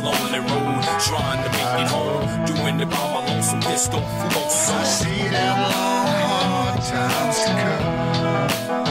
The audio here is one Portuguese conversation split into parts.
road, trying to make it home, doing it by my lonesome. I see them long hard times to come.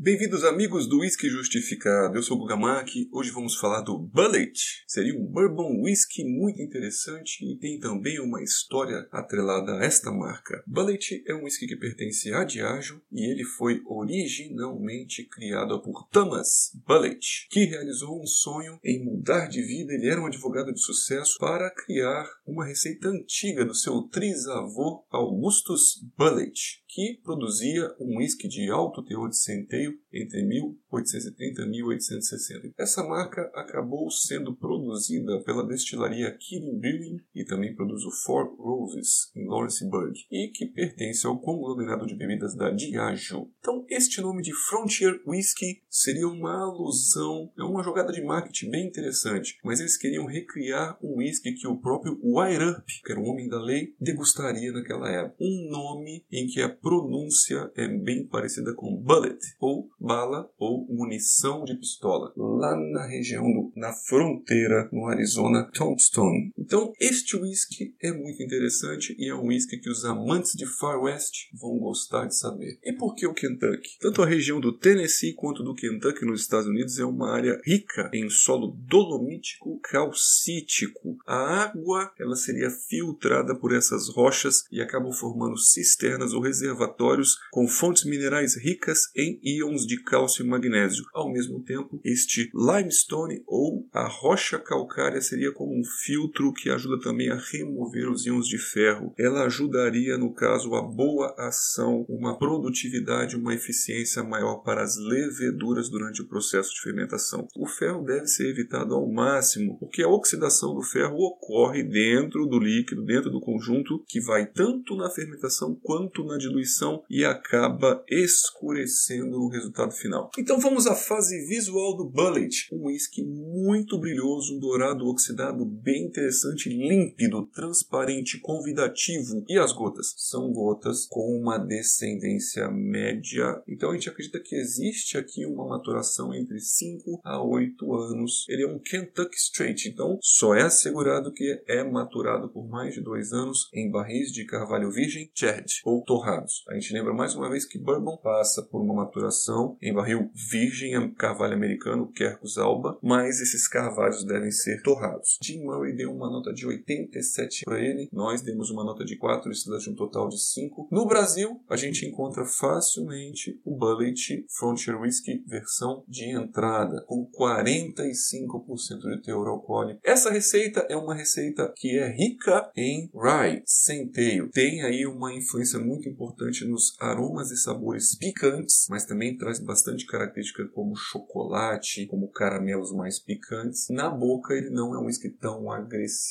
Bem-vindos, amigos do Whisky Justificado. Eu sou o Gugamaki. Hoje vamos falar do Bullet. Seria um bourbon whisky muito interessante e tem também uma história atrelada a esta marca. Bullet é um whisky que pertence a Diageo e ele foi originalmente criado por Thomas Bullet, que realizou um sonho em mudar de vida. Ele era um advogado de sucesso para criar uma receita antiga do seu trisavô Augustus Bullet, que produzia um whisky de alto teor de centeio entre 1830 e 1860. Essa marca acabou sendo produzida pela destilaria Kirin Brewing e também produz o Four Roses em Lawrenceburg e que pertence ao conglomerado de bebidas da Diageo. Então, este nome de Frontier Whisky seria uma alusão, é uma jogada de marketing bem interessante, mas eles queriam recriar um whisky que o próprio Wire Up, que era um homem da lei, degustaria naquela época. Um nome em que a pronúncia é bem parecida com bullet, ou bala, ou munição de pistola, lá na região, do, na fronteira, no Arizona, Tombstone. Então, este whisky é muito interessante e é um whisky que os amantes de Far West vão gostar de saber. E por que o Kentucky? Tanto a região do Tennessee quanto do Kentucky nos Estados Unidos é uma área rica em solo dolomítico calcítico. A água ela seria filtrada por essas rochas e acabam formando cisternas ou reservatórios com fontes minerais ricas em íons de cálcio e magnésio. Ao mesmo tempo, este limestone ou a rocha calcária seria como um filtro que ajuda também a remover os íons de ferro. Ela ajudaria, no caso, a boa ação, uma produtividade, uma eficiência maior para as leveduras durante o processo de fermentação. O ferro deve ser evitado ao máximo, porque a oxidação do ferro ocorre dentro do líquido, dentro do conjunto, que vai tanto na fermentação quanto na diluição e acaba escurecendo o resultado final. Então vamos à fase visual do Bullet. Um whisky muito brilhoso, um dourado oxidado bem interessante, límpido, transparente, convidativo. E as gotas? São gotas com uma descendência média. Então a gente acredita que existe aqui uma maturação entre 5 a 8 anos. Ele é um Kentucky Straight, então só é assegurado que é maturado por mais de 2 anos em barris de carvalho virgem, sherry ou torrados. A gente lembra mais uma vez que bourbon passa por uma maturação em barril virgem, carvalho americano, Quercus alba, mas esses carvalhos devem ser torrados. Jim Murray deu uma nota de 87 para ele, nós demos uma nota de 4 estrelas de um total de 5. No Brasil, a gente encontra facilmente o Bullet Frontier Whisky versão de entrada, com 45% de teor alcoólico. Essa receita é uma receita que é rica em rye, centeio. Tem aí uma influência muito importante nos aromas e sabores picantes, mas também traz bastante característica como chocolate, como caramelos mais picantes. Na boca ele não é um whisky tão agressivo.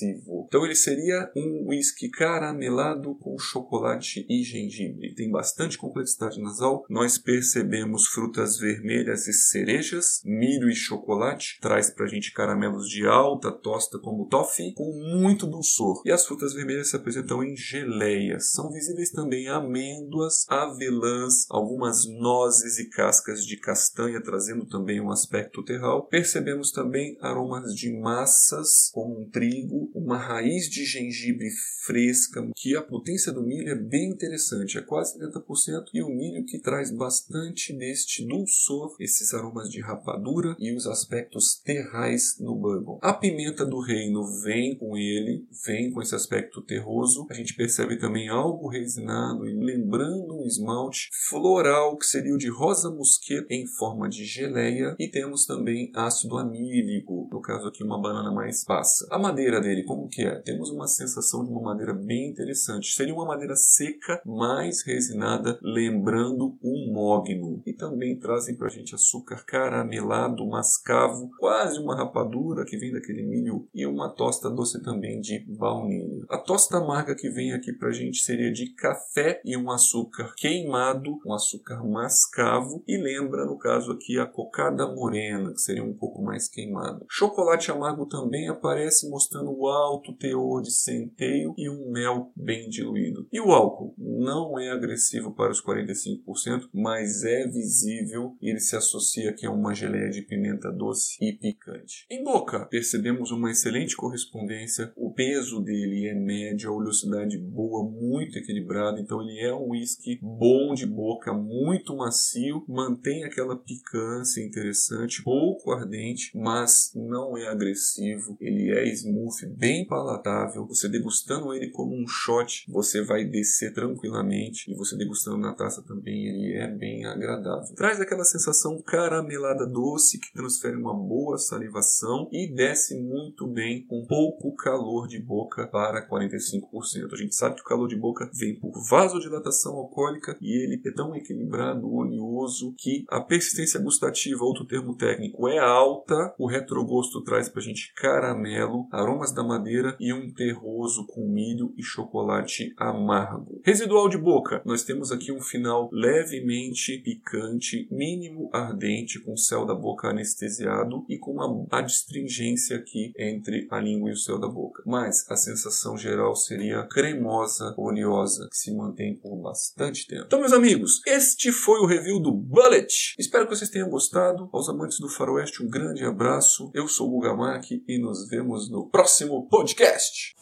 Então ele seria um whisky caramelado com chocolate e gengibre. Tem bastante complexidade nasal. Nós percebemos frutas vermelhas e cerejas, milho e chocolate. Traz pra gente caramelos de alta tosta como toffee, com muito dulçor. E as frutas vermelhas se apresentam em geleias. São visíveis também amêndoas, avelãs, algumas nozes e cascas de castanha, trazendo também um aspecto terral. Percebemos também aromas de massas, como um trigo, uma raiz de gengibre fresca, que a potência do milho é bem interessante, é quase 70%, e o milho que traz bastante deste dulçor, esses aromas de rapadura e os aspectos terrais no bourbon. A pimenta do reino vem com ele, vem com esse aspecto terroso. A gente percebe também algo resinado e lembrando esmalte floral que seria o de rosa mosqueta em forma de geleia e temos também ácido amílico, no caso aqui uma banana mais passa. A madeira dele, como que é? Temos uma sensação de uma madeira bem interessante. Seria uma madeira seca, mais resinada, lembrando um mogno. E também trazem pra gente açúcar caramelado, mascavo, quase uma rapadura que vem daquele milho e uma tosta doce também de baunilha. A tosta amarga que vem aqui pra gente seria de café e um açúcar queimado, um açúcar mascavo e lembra, no caso aqui, a cocada morena, que seria um pouco mais queimado. Chocolate amargo também aparece mostrando o alto teor de centeio e um mel bem diluído. E o álcool não é agressivo para os 45%, mas é visível e ele se associa aqui a uma geleia de pimenta doce e picante. Em boca, percebemos uma excelente correspondência, o peso dele é médio, a oleosidade boa, muito equilibrada, então ele é um whisky bom de boca, muito macio, mantém aquela picância interessante, pouco ardente, mas não é agressivo, ele é smooth, bem palatável. Você degustando ele como um shot, você vai descer tranquilamente e você degustando na taça também, ele é bem agradável. Traz aquela sensação caramelada doce que transfere uma boa salivação e desce muito bem com pouco calor de boca para 45%. A gente sabe que o calor de boca vem por vasodilatação alcoólica e ele é tão equilibrado, oleoso, que a persistência gustativa, outro termo técnico, é alta. O retrogosto traz para a gente caramelo, aromas da madeira e um terroso com milho e chocolate amargo. Residual de boca, nós temos aqui um final levemente picante, mínimo ardente, com o céu da boca anestesiado e com uma adstringência aqui entre a língua e o céu da boca. Mas a sensação geral seria cremosa, oleosa, que se mantém por bastante bastante tempo. Então, meus amigos, este foi o review do Bullet. Espero que vocês tenham gostado. Aos amantes do Faroeste, um grande abraço. Eu sou o Gugamak e nos vemos no próximo podcast.